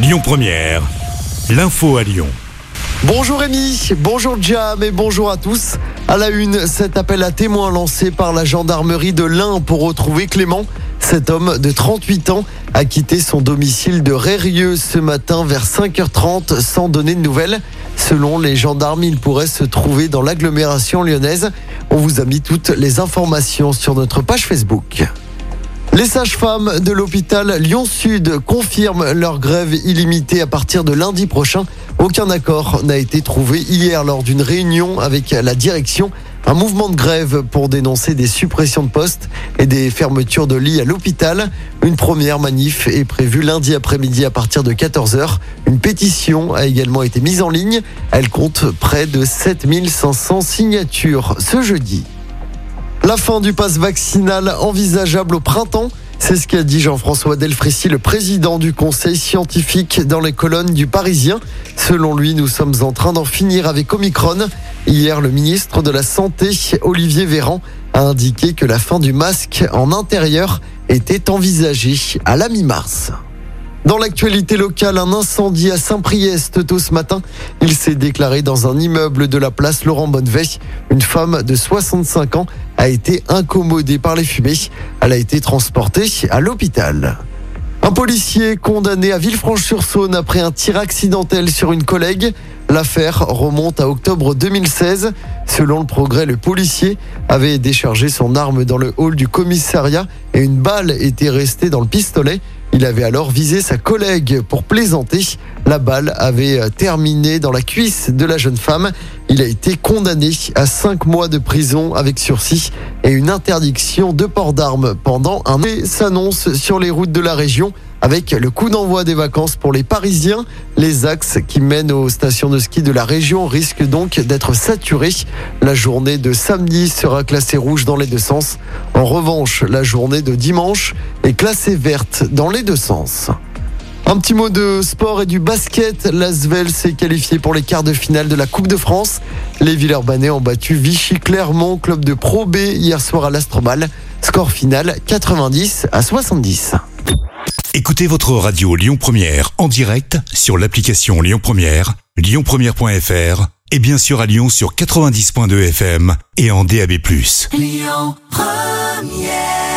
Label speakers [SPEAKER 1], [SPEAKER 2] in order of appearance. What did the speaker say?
[SPEAKER 1] Lyon Première, l'info à Lyon.
[SPEAKER 2] Bonjour Rémi, bonjour Jam et bonjour à tous. À la une, cet appel à témoins lancé par la gendarmerie de l'Ain pour retrouver Clément. Cet homme de 38 ans a quitté son domicile de Rérieux ce matin vers 5h30 sans donner de nouvelles. Selon les gendarmes, il pourrait se trouver dans l'agglomération lyonnaise. On vous a mis toutes les informations sur notre page Facebook. Les sages-femmes de l'hôpital Lyon-Sud confirment leur grève illimitée à partir de lundi prochain. Aucun accord n'a été trouvé hier lors d'une réunion avec la direction. Un mouvement de grève pour dénoncer des suppressions de postes et des fermetures de lits à l'hôpital. Une première manif est prévue lundi après-midi à partir de 14h. Une pétition a également été mise en ligne. Elle compte près de 7500 signatures ce jeudi. La fin du pass vaccinal envisageable au printemps. C'est ce qu'a dit Jean-François Delfrécy, le président du conseil scientifique dans les colonnes du Parisien. Selon lui, nous sommes en train d'en finir avec Omicron. Hier, le ministre de la Santé, Olivier Véran, a indiqué que la fin du masque en intérieur était envisagée à la mi-mars. Dans l'actualité locale, un incendie à Saint-Priest tôt ce matin. Il s'est déclaré dans un immeuble de la place Laurent Bonnevet. Une femme de 65 ans a été incommodée par les fumées. Elle a été transportée à l'hôpital. Un policier condamné à Villefranche-sur-Saône après un tir accidentel sur une collègue. L'affaire remonte à octobre 2016. Selon le progrès, le policier avait déchargé son arme dans le hall du commissariat et une balle était restée dans le pistolet. Il avait alors visé sa collègue pour plaisanter. La balle avait terminé dans la cuisse de la jeune femme. Il a été condamné à cinq mois de prison avec sursis et une interdiction de port d'armes pendant un an. s'annonce sur les routes de la région avec le coup d'envoi des vacances pour les Parisiens. Les axes qui mènent aux stations de ski de la région risquent donc d'être saturés. La journée de samedi sera classée rouge dans les deux sens. En revanche, la journée de dimanche est classée verte dans les deux sens. Un petit mot de sport et du basket. L'Asvel s'est qualifié pour les quarts de finale de la Coupe de France. Les Villeurbanais ont battu Vichy Clermont, club de Pro B, hier soir à l'Astrobal. Score final 90 à 70.
[SPEAKER 1] Écoutez votre radio Lyon Première en direct sur l'application Lyon Première, lyonpremière.fr et bien sûr à Lyon sur 90.2 FM et en DAB+.
[SPEAKER 3] Lyon Première